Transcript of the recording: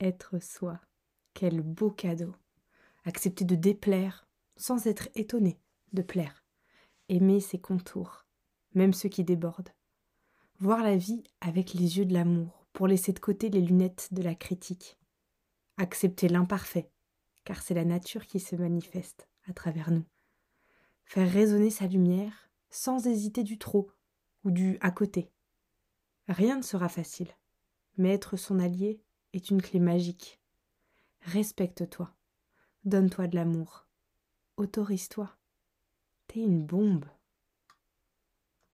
être soi. Quel beau cadeau. Accepter de déplaire sans être étonné de plaire. Aimer ses contours, même ceux qui débordent. Voir la vie avec les yeux de l'amour pour laisser de côté les lunettes de la critique. Accepter l'imparfait, car c'est la nature qui se manifeste à travers nous. Faire résonner sa lumière sans hésiter du trop ou du à côté. Rien ne sera facile, mais être son allié est une clé magique. Respecte-toi, donne-toi de l'amour, autorise-toi. T'es une bombe.